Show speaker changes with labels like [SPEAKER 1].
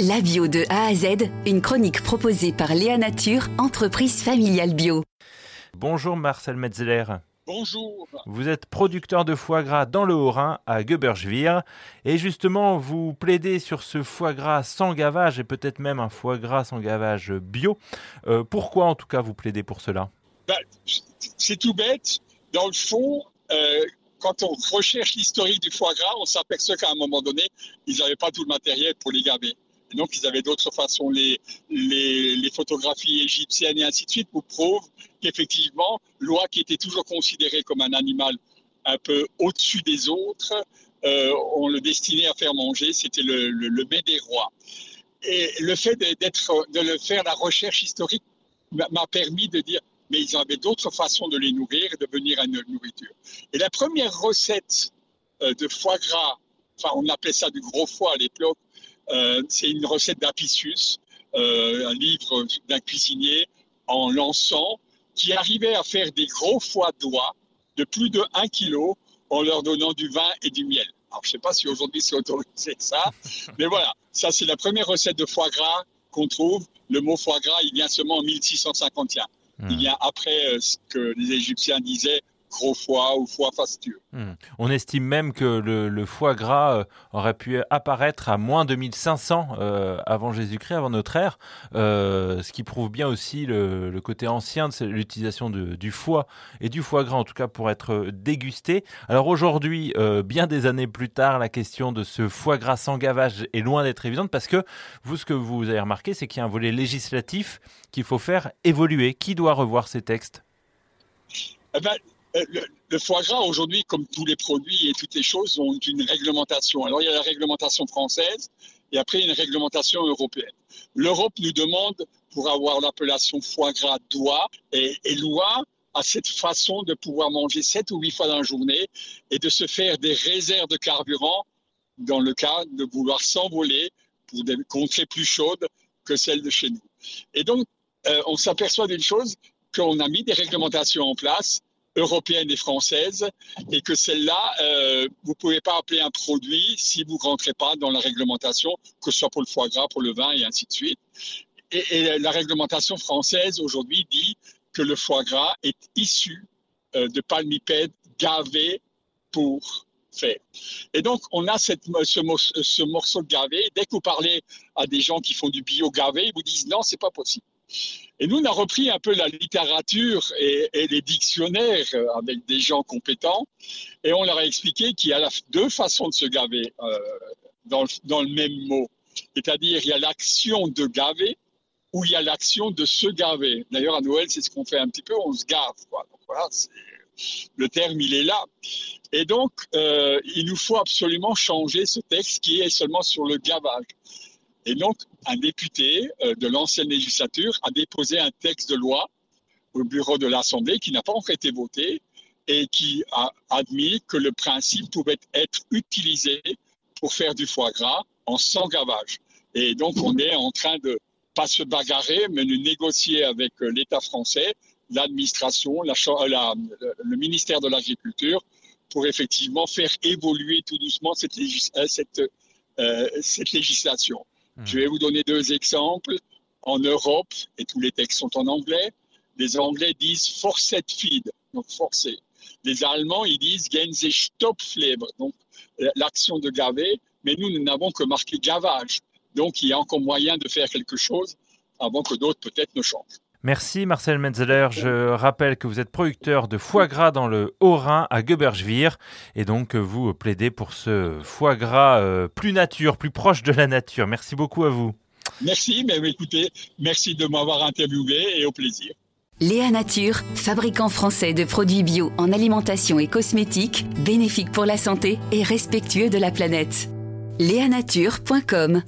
[SPEAKER 1] La bio de A à Z, une chronique proposée par Léa Nature, entreprise familiale bio.
[SPEAKER 2] Bonjour Marcel Metzeler.
[SPEAKER 3] Bonjour.
[SPEAKER 2] Vous êtes producteur de foie gras dans le Haut-Rhin, à Göbergevir. Et justement, vous plaidez sur ce foie gras sans gavage et peut-être même un foie gras sans gavage bio. Euh, pourquoi en tout cas vous plaidez pour cela?
[SPEAKER 3] Ben, C'est tout bête. Dans le fond, euh, quand on recherche l'historique du foie gras, on s'aperçoit qu'à un moment donné, ils n'avaient pas tout le matériel pour les gaver donc, ils avaient d'autres façons. Les, les, photographies égyptiennes et ainsi de suite vous prouvent qu'effectivement, l'oie qui était toujours considérée comme un animal un peu au-dessus des autres, euh, on le destinait à faire manger, c'était le, le, des rois. Et le fait d'être, de le faire, la recherche historique, m'a permis de dire, mais ils avaient d'autres façons de les nourrir et de venir à une nourriture. Et la première recette euh, de foie gras, enfin on appelait ça du gros foie à l'époque, c'est une recette d'Apicius, euh, un livre d'un cuisinier en lançant, qui arrivait à faire des gros foie d'oie de plus de 1 kg en leur donnant du vin et du miel. Alors, je ne sais pas si aujourd'hui c'est autorisé ça, mais voilà, ça c'est la première recette de foie gras qu'on trouve. Le mot foie gras, il vient seulement en 1651. Il vient après euh, ce que les Égyptiens disaient gros foie ou foie fastueux.
[SPEAKER 2] Hmm. On estime même que le, foie gras euh, aurait pu apparaître à moins de 1500 euh, avant Jésus-Christ, avant notre ère, euh, ce qui prouve bien aussi le, côté ancien de l'utilisation du foie et du foie gras, en tout cas pour être dégusté. Alors aujourd'hui, bien des années plus tard, la question de ce foie gras sans gavage est loin d'être évidente parce que vous, ce que vous avez remarqué, c'est qu'il y a un volet législatif qu'il faut faire évoluer. Qui doit revoir ces textes?
[SPEAKER 3] Eh ben, euh, le, foie gras, aujourd'hui, comme tous les produits et toutes les choses, ont une réglementation. Alors, il y a la réglementation française et après, une réglementation européenne. L'Europe nous demande, pour avoir l'appellation foie gras d'oie, et, et l'oie a cette façon de pouvoir manger 7 ou 8 fois dans la journée et de se faire des réserves de carburant dans le cas de vouloir s'envoler pour des contrées plus chaudes que celles de chez nous. Et donc, euh, on s'aperçoit d'une chose, qu'on a mis des réglementations en place européenne et française, et que celle-là, euh, vous pouvez pas appeler un produit si vous rentrez pas dans la réglementation, que ce soit pour le foie gras, pour le vin et ainsi de suite. Et, la réglementation française aujourd'hui dit que le foie gras est issu euh, de palmipèdes gavés pour faire. Et donc, on a cette, ce, ce morceau de gavé. Dès que vous parlez à des gens qui font du bio gavé, ils vous disent non, c'est pas possible. Et nous, on a repris un peu la littérature et, les dictionnaires euh, avec des gens compétents, et on leur a expliqué qu'il y a deux façons de se gaver euh, dans, le, même mot. C'est-à-dire, il y a l'action de gaver ou il y a l'action de se gaver. D'ailleurs, à Noël, c'est ce qu'on fait un petit peu, on se gave. Donc, voilà, le terme, il est là. Et donc, euh, il nous faut absolument changer ce texte qui est seulement sur le gavage. Et donc, un député euh, de l'ancienne législature a déposé un texte de loi au bureau de l'Assemblée qui n'a pas encore été voté et qui a admis que le principe pouvait être utilisé pour faire du foie gras en sans gavage. Et donc, on est en train de pas se bagarrer, mais de négocier avec euh, l'État français, l'administration, la, la, le ministère de l'Agriculture, pour effectivement faire évoluer tout doucement euh, euh, cette législation. Hmm. Je vais vous donner deux exemples. En Europe, et tous les textes sont en anglais, les Anglais disent forced feed, donc forcé. Les Allemands, ils disent Gänse Stopfleber, donc l'action de gaver, mais nous, nous n'avons que marqué gavage. Donc, il y a encore moyen de faire quelque chose avant que d'autres peut-être ne changent.
[SPEAKER 2] Merci Marcel Metzeler. Je rappelle que vous êtes producteur de foie gras dans le Haut-Rhin à Göbergevir et donc vous plaidez pour ce foie gras euh, plus nature, plus proche de la nature. Merci beaucoup à vous.
[SPEAKER 3] Merci, mais écoutez, merci de m'avoir interviewé et au plaisir.
[SPEAKER 1] Léa Nature, fabricant français de produits bio en alimentation et cosmétiques, bénéfique pour la santé et respectueux de la planète. Léanature.com